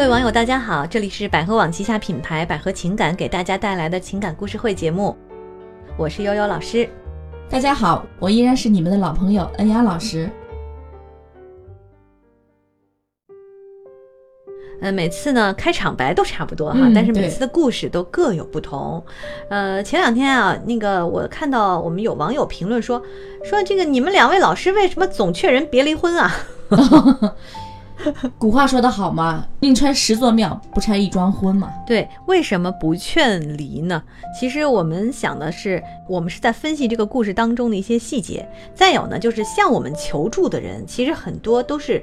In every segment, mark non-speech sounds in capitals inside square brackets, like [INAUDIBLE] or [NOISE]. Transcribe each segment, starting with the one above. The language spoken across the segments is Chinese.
各位网友，大家好，这里是百合网旗下品牌百合情感给大家带来的情感故事会节目，我是悠悠老师。大家好，我依然是你们的老朋友恩雅老师。呃，每次呢开场白都差不多哈，嗯但是每次的故事都各有不同。呃，前两天啊，那个我看到我们有网友评论说，说这个你们两位老师为什么总劝人别离婚啊？[LAUGHS] [LAUGHS] [LAUGHS] [LAUGHS] 古话说得好嘛，宁拆十座庙，不拆一桩婚嘛。对，为什么不劝离呢？其实我们想的是，我们是在分析这个故事当中的一些细节。再有呢，就是向我们求助的人，其实很多都是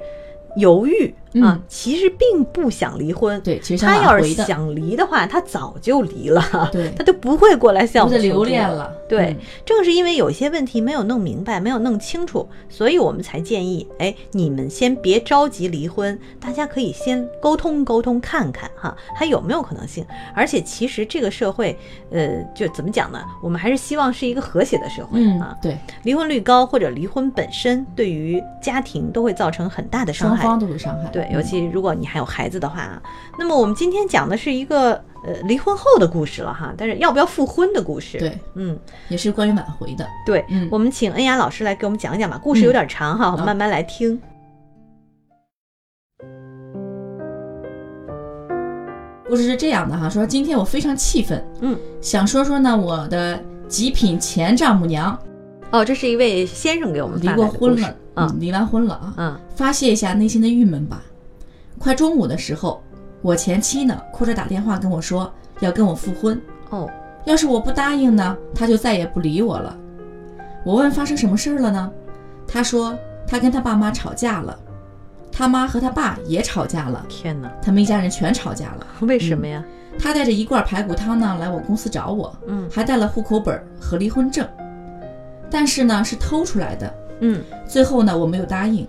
犹豫啊，嗯其实并不想离婚。对，其实他要是想离的话，他早就离了，[LAUGHS] 对他就不会过来向我们求留恋了。对，嗯正是因为有些问题没有弄明白，没有弄清楚，所以我们才建议，哎，你们先别着急离婚，大家可以先沟通沟通，看看哈，还有没有可能性。而且其实这个社会，呃，就怎么讲呢？我们还是希望是一个和谐的社会嗯啊。，对，离婚率高或者离婚本身对于家庭都会造成很大的伤害。双方都有伤害。对，嗯尤其如果你还有孩子的话啊，那么我们今天讲的是一个呃离婚后的故事了哈，但是要不要复婚的故事。，对，嗯。也是关于挽回的。对，嗯我们请恩雅老师来给我们讲一讲吧。故事有点长哈，我们慢慢来听。故事是这样的哈，说今天我非常气愤，嗯，想说说呢我的极品前丈母娘哦，这是一位先生给我们离过婚了，嗯嗯，离完婚了啊，嗯发泄一下内心的郁闷吧。快中午的时候，我前妻呢哭着打电话跟我说要跟我复婚，哦，要是我不答应呢，他就再也不理我了。我问发生什么事儿了呢？他说他跟他爸妈吵架了，他妈和他爸也吵架了，天哪，他们一家人全吵架了。为什么呀？他带着一罐排骨汤呢来我公司找我，嗯。还带了户口本和离婚证，但是呢是偷出来的。嗯。最后呢我没有答应，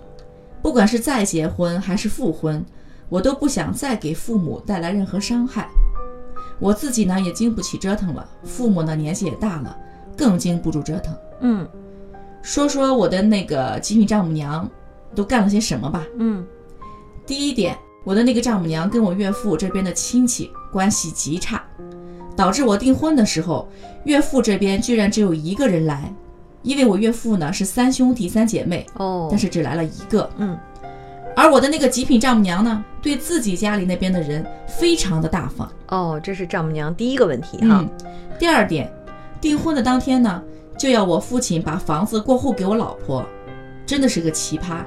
不管是再结婚还是复婚，我都不想再给父母带来任何伤害。我自己呢也经不起折腾了，父母呢年纪也大了，更经不住折腾。嗯说说我的那个极品丈母娘都干了些什么吧。嗯第一点，我的那个丈母娘跟我岳父这边的亲戚关系极差，导致我订婚的时候，岳父这边居然只有一个人来，因为我岳父呢是三兄弟三姐妹，哦，但是只来了一个。嗯而我的那个极品丈母娘呢，对自己家里那边的人非常的大方。哦，这是丈母娘第一个问题哈嗯。，第二点，订婚的当天呢，就要我父亲把房子过户给我老婆，真的是个奇葩。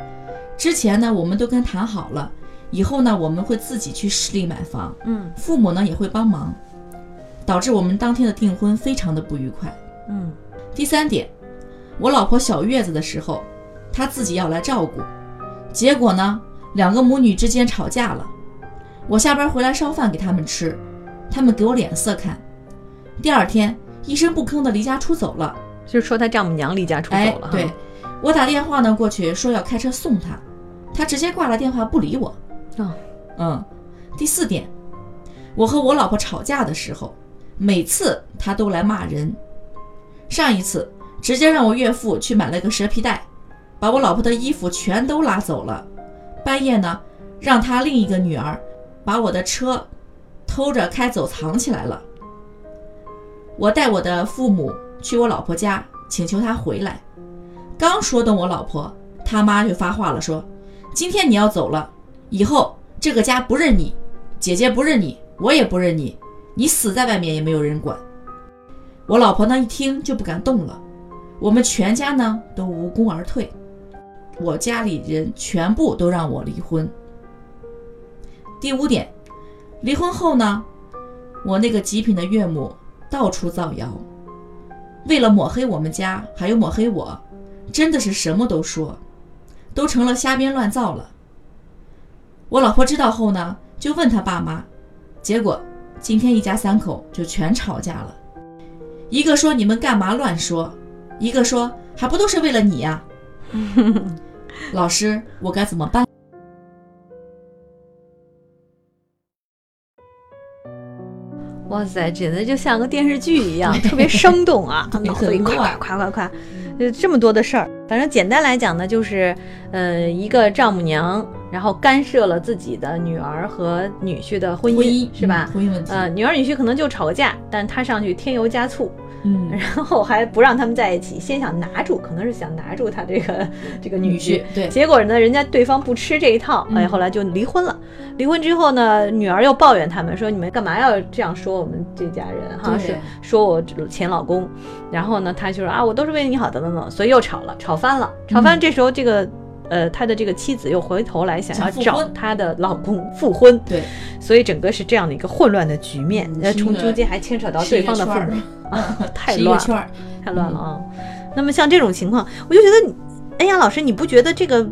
之前呢，我们都跟谈好了，以后呢，我们会自己去市里买房，嗯父母呢也会帮忙，导致我们当天的订婚非常的不愉快。嗯第三点，我老婆小月子的时候，她自己要来照顾，结果呢，两个母女之间吵架了。我下班回来烧饭给他们吃，他们给我脸色看。第二天一声不吭的离家出走了。就是说他丈母娘离家出走了。哎，对，我打电话呢过去说要开车送他，他直接挂了电话不理我。哦，嗯，第四点，我和我老婆吵架的时候，每次他都来骂人。上一次直接让我岳父去买了个蛇皮袋，把我老婆的衣服全都拉走了。半夜呢，让他另一个女儿把我的车偷着开走藏起来了。我带我的父母去我老婆家，请求她回来。刚说动我老婆，他妈就发话了，说：“今天你要走了，以后这个家不认你，姐姐不认你，我也不认你，你死在外面也没有人管。”我老婆呢一听就不敢动了，我们全家呢都无功而退，我家里人全部都让我离婚。第五点，离婚后呢，我那个极品的岳母到处造谣，为了抹黑我们家，还有抹黑我，真的是什么都说，都成了瞎编乱造了。我老婆知道后呢，就问他爸妈，结果今天一家三口就全吵架了。一个说你们干嘛乱说，一个说还不都是为了你呀、[LAUGHS] 老师，我该怎么办？哇塞，简直就像个电视剧一样，特别生动啊！对 [LAUGHS] 脑子里夸夸夸夸，呃，这么多的事儿。反正简单来讲呢，就是呃，一个丈母娘然后干涉了自己的女儿和女婿的婚姻，婚姻是吧？嗯婚姻问题，呃，女儿女婿可能就吵个架，但他上去添油加醋，嗯，[LAUGHS] 然后还不让他们在一起，先想拿住，可能是想拿住他这个 [LAUGHS] 这个女女婿对结果呢，人家对方不吃这一套，哎，嗯后来就离婚了。离婚之后呢，女儿又抱怨他们说：“你们干嘛要这样说我们这家人？哈，对是说我前老公。”然后呢，他就说：“啊，我都是为你好，等等等。”所以又吵了，吵翻了，吵翻。嗯这时候这个。呃，他的这个妻子又回头来想要找想复婚。她的老公复婚，对，所以整个是这样的一个混乱的局面。呃，嗯是一个从中间还牵扯到对方的父个圈儿。母，[LAUGHS] 啊，太乱了。太乱了啊。那么像这种情况，我就觉得你，哎呀，老师，你不觉得这个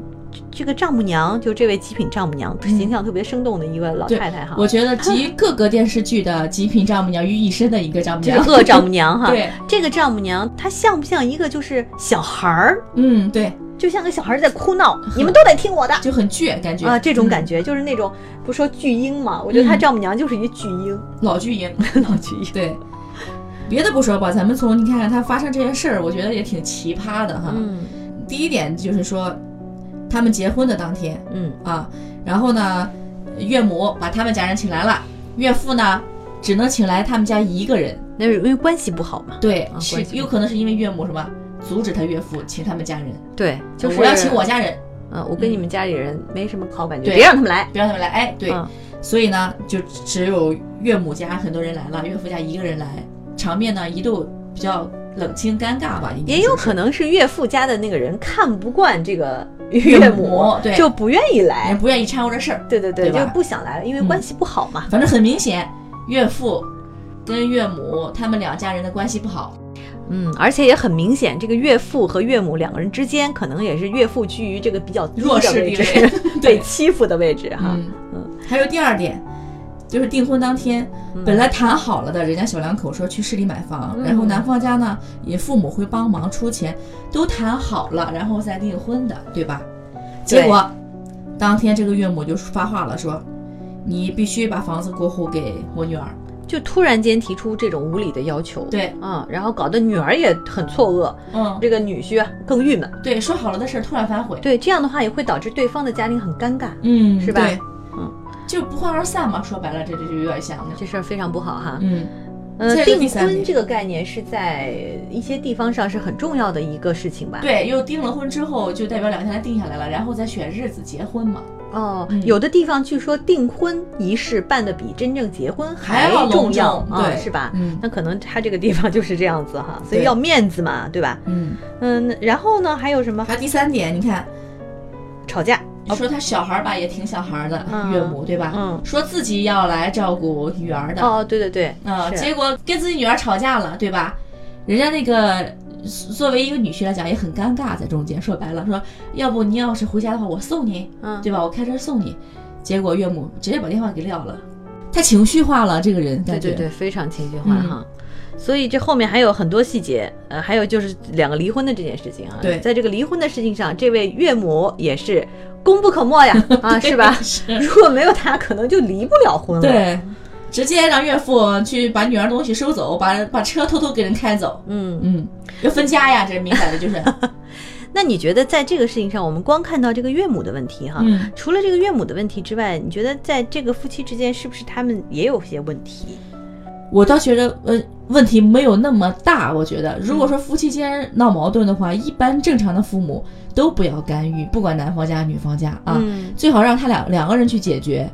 这个丈母娘，就这位极品丈母娘，形象特别生动的一位老太太哈，我觉得集各个电视剧的极品丈母娘于一身的一个丈母娘，[LAUGHS] 这个恶丈母娘哈。[LAUGHS] 对，这个丈母娘她像不像一个就是小孩儿，嗯，对，就像个小孩儿在哭闹，[LAUGHS] 你们都得听我的。就很倔感觉啊，这种感觉，觉就是那种不说巨婴嘛，我觉得她嗯丈母娘就是一巨婴，老巨婴，[LAUGHS] 老巨婴。对。别的不说吧，咱们从你看看他发生这些事儿，我觉得也挺奇葩的哈。嗯第一点就是说，他们结婚的当天嗯啊，然后呢，岳母把他们家人请来了，岳父呢只能请来他们家一个人。那是因为关系不好嘛。对，啊是有可能是因为岳母什么阻止他岳父请他们家人，对，就是我要请我家人，嗯，我跟你们家里人没什么好感觉，别让他们来。别让他们来。哎，对，嗯所以呢，就只有岳母家很多人来了，岳父家一个人来，场面呢一度比较冷清尴尬吧，也有可能是岳父家的那个人看不惯这个岳岳母对就不愿意人来。不愿意掺和这事儿。对对对，对就不想来了，因为嗯关系不好嘛。反正很明显，岳父跟岳母他们两家人的关系不好。嗯，而且也很明显，这个岳父和岳母两个人之间，可能也是岳父居于这个比较低弱的位置势地位，[LAUGHS] 被对欺负的位置哈。嗯嗯还有第二点，就是订婚当天，嗯本来谈好了的，人家小两口说去市里买房，嗯然后男方家呢也父母会帮忙出钱，都谈好了，然后再订婚的，对吧？对结果当天这个岳母就发话了，说你必须把房子过户给我女儿。就突然间提出这种无理的要求，对，嗯，然后搞得女儿也很错愕，嗯，这个女婿啊更郁闷。对，说好了的事儿突然反悔，对，这样的话也会导致对方的家庭很尴尬，嗯，是吧对，嗯，就不欢而散嘛。说白了，这这就有点像的。这事儿非常不好哈。嗯，呃，订婚这个概念是在一些地方上是很重要的一个事情吧？。对，又订了婚之后，就代表两个人定下来了，然后再选日子结婚嘛。哦，嗯。有的地方据说订婚仪式办的比真正结婚还要重要对是吧？嗯。那可能他这个地方就是这样子哈，所以要面子嘛，对吧？嗯，嗯，然后呢，还有什么？还有第三点，你看，吵架？说他小孩儿吧，也挺小孩儿的，嗯。岳母对吧？嗯，说自己要来照顾女儿的，哦，对对对，啊、是。结果跟自己女儿吵架了，对吧？人家那个作为一个女婿来讲也很尴尬，在中间说白了，说要不你要是回家的话，我送你，嗯，对吧？我开车送你。结果岳母直接把电话给撂了，太情绪化了，这个人感觉对对对，非常情绪化嗯哈。所以这后面还有很多细节，呃，还有就是两个离婚的这件事情啊。对在这个离婚的事情上，这位岳母也是功不可没呀，[LAUGHS] 啊，是吧？是，如果没有他，可能就离不了婚了。，对，直接让岳父去把女儿东西收走，把把车偷偷给人开走。嗯，嗯，要分家呀，这明摆的就是。[LAUGHS] 那你觉得在这个事情上，我们光看到这个岳母的问题哈，嗯，除了这个岳母的问题之外，你觉得在这个夫妻之间，是不是他们也有些问题？我倒觉得呃问题没有那么大。我觉得，如果说夫妻间闹矛盾的话，一般正常的父母都不要干预，不管男方家女方家啊，嗯最好让他俩两个人去解决。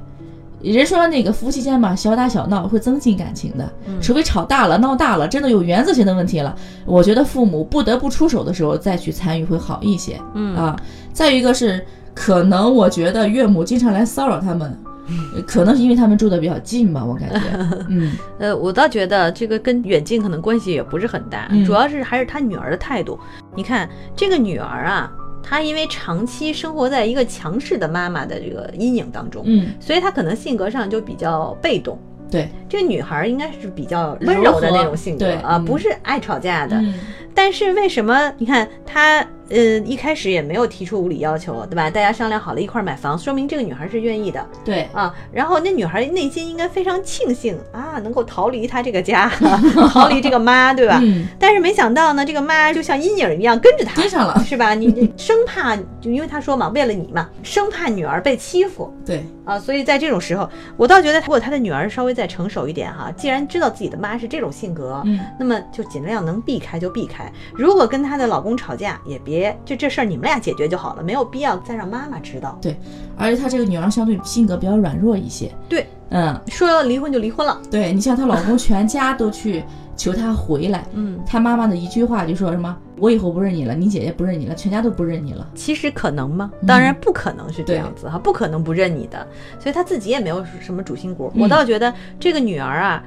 人说那个夫妻间嘛，小打小闹会增进感情的，嗯除非吵大了、闹大了，真的有原则性的问题了，我觉得父母不得不出手的时候再去参与会好一些。嗯啊，再一个是可能我觉得岳母经常来骚扰他们，[LAUGHS] 呃可能是因为他们住的比较近吧，我感觉，[LAUGHS] 嗯，呃，我倒觉得这个跟远近可能关系也不是很大，嗯主要是还是他女儿的态度。你看这个女儿啊，她因为长期生活在一个强势的妈妈的这个阴影当中，嗯，所以她可能性格上就比较被动。对，这个女孩儿应该是比较温柔的那种性格啊，嗯不是爱吵架的。嗯但是为什么你看她呃一开始也没有提出无理要求，对吧？大家商量好了一块儿买房，说明这个女孩是愿意的对，啊。然后那女孩内心应该非常庆幸啊，能够逃离她这个家，[LAUGHS] 逃离这个妈，对吧？嗯，但是没想到呢，这个妈就像阴影一样跟着她，跟上了，是吧？你你生怕，就因为她说嘛，为了你嘛，生怕女儿被欺负。对，啊，所以在这种时候，我倒觉得，如果他的女儿稍微再成熟一点哈，既然知道自己的妈是这种性格，嗯那么就尽量能避开就避开。如果跟她的老公吵架，也别就这事儿你们俩解决就好了，没有必要再让妈妈知道。对而且她这个女儿相对性格比较软弱一些，对，嗯，说要离婚就离婚了，对你像她老公 [LAUGHS] 全家都去求她回来，嗯，她妈妈的一句话就说什么我以后不认你了，你姐姐不认你了，全家都不认你了，其实可能吗？嗯当然不可能是这样子哈，不可能不认你的，所以她自己也没有什么主心骨。嗯我倒觉得这个女儿啊，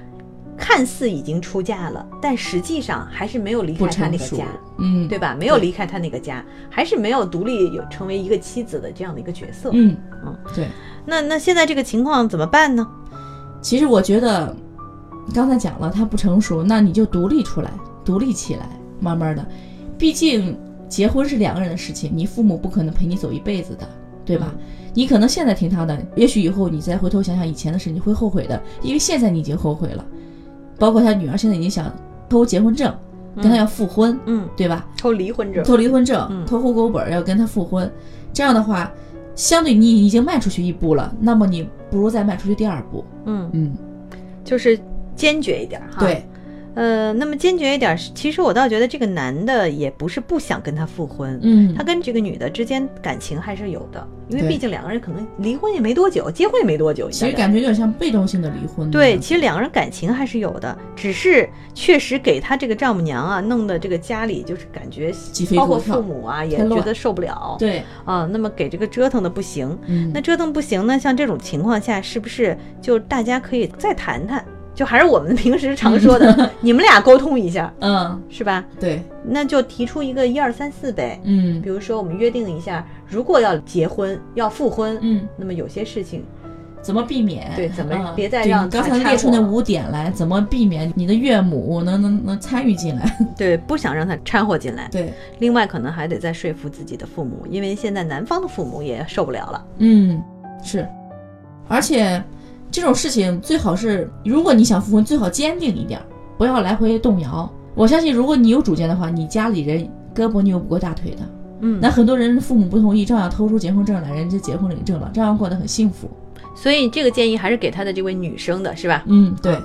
看似已经出嫁了，但实际上还是没有离开她那个家。，嗯，对吧？没有离开他那个家，还是没有独立有成为一个妻子的这样的一个角色。嗯嗯，对。那那现在这个情况怎么办呢？其实我觉得，刚才讲了，他不成熟，那你就独立出来，独立起来，慢慢的。毕竟结婚是两个人的事情，你父母不可能陪你走一辈子的，对吧？你可能现在听他的，也许以后你再回头想想以前的事，你会后悔的，因为现在你已经后悔了。包括他女儿现在已经想偷结婚证，跟他要复婚，嗯，对吧？偷离婚证。偷离婚证，嗯偷户口本儿要跟他复婚，这样的话，相对你已经迈出去一步了，那么你不如再迈出去第二步。嗯，嗯，就是坚决一点哈。。对，呃，那么坚决一点，其实我倒觉得这个男的也不是不想跟他复婚，嗯，他跟这个女的之间感情还是有的，因为毕竟两个人可能离婚也没多久，结婚也没多久，其实感觉有点像被动性的离婚。对，其实两个人感情还是有的，只是确实给他这个丈母娘啊，弄得这个家里就是感觉包括父母啊也觉得受不了。对，啊，那么给这个折腾的不行，嗯，那折腾不行呢？像这种情况下，是不是就大家可以再谈谈？就还是我们平时常说的，[LAUGHS] 你们俩沟通一下，[LAUGHS] 嗯，是吧？对，那就提出一个一二三四呗。嗯比如说，我们约定一下，如果要结婚要复婚，嗯，那么有些事情怎么避免？对怎么嗯别再让他掺才列出那五点来，怎么避免你的岳母能能能参与进来？[LAUGHS] 对不想让他掺和进来。对，另外，可能还得再说服自己的父母，因为现在男方的父母也受不了了。嗯，是，而且这种事情最好是，如果你想复婚，最好坚定一点儿，不要来回动摇。我相信，如果你有主见的话，你家里人胳膊扭不过大腿的。嗯那很多人父母不同意，照样偷出结婚证来，人家结婚领证了，照样过得很幸福。所以这个建议还是给他的这位女生的，是吧？嗯，对，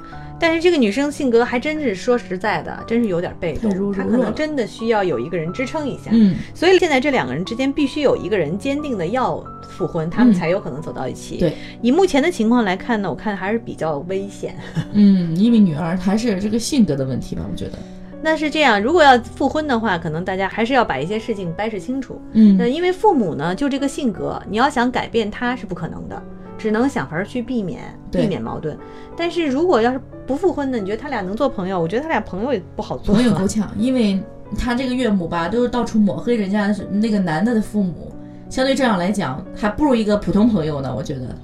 但是这个女生性格还真是说实在的，真是有点被动，她可能真的需要有一个人支撑一下。嗯，所以现在这两个人之间必须有一个人坚定的要复婚，他们嗯才有可能走到一起。对，以目前的情况来看呢，我看还是比较危险。[LAUGHS] 嗯，因为女儿还是这个性格的问题吧，我觉得。那是这样，如果要复婚的话，可能大家还是要把一些事情掰扯清楚。嗯那，因为父母呢，就这个性格，你要想改变他是不可能的，只能想法儿去避免避免矛盾。但是如果要是不复婚的，你觉得他俩能做朋友？我觉得他俩朋友也不好做。朋友够呛，因为他这个岳母吧，都是到处抹黑人家那个男的的父母，相对这样来讲，还不如一个普通朋友呢，我觉得。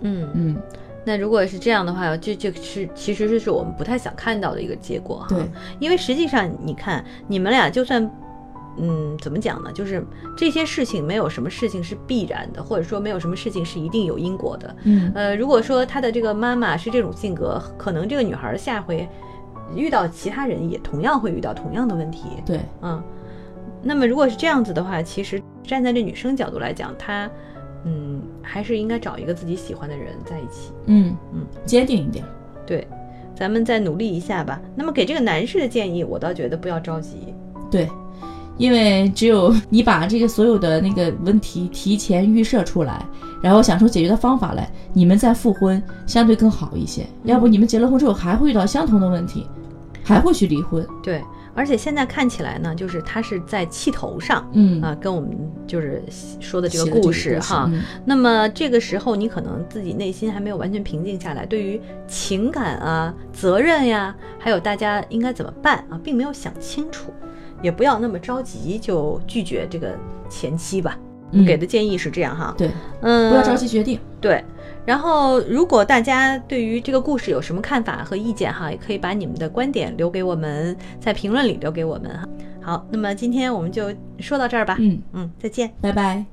嗯，嗯，那如果是这样的话，这这是其实这是我们不太想看到的一个结果哈。对，因为实际上你看，你们俩就算。嗯，怎么讲呢？就是这些事情没有什么事情是必然的，或者说没有什么事情是一定有因果的。嗯呃，如果说她的这个妈妈是这种性格，可能这个女孩下回遇到其他人也同样会遇到同样的问题。对，嗯，那么如果是这样子的话，其实站在这女生角度来讲，她嗯还是应该找一个自己喜欢的人在一起。嗯嗯，坚定一点。对，咱们再努力一下吧。那么给这个男士的建议，我倒觉得不要着急。对，因为只有你把这个所有的那个问题提前预设出来，然后想出解决的方法来，你们再复婚相对更好一些。要不你们结了婚之后还会遇到相同的问题，还会去离婚。对，而且现在看起来呢，就是他是在气头上。嗯啊，跟我们就是说的这个故事哈，嗯那么这个时候你可能自己内心还没有完全平静下来，对于情感啊、责任呀，还有大家应该怎么办啊，并没有想清楚，也不要那么着急就拒绝这个前妻吧。给的建议是这样哈，对，嗯，不要着急决定。对，然后如果大家对于这个故事有什么看法和意见哈，也可以把你们的观点留给我们，在评论里留给我们哈。好，那么今天我们就说到这儿吧。嗯，嗯，再见。拜拜。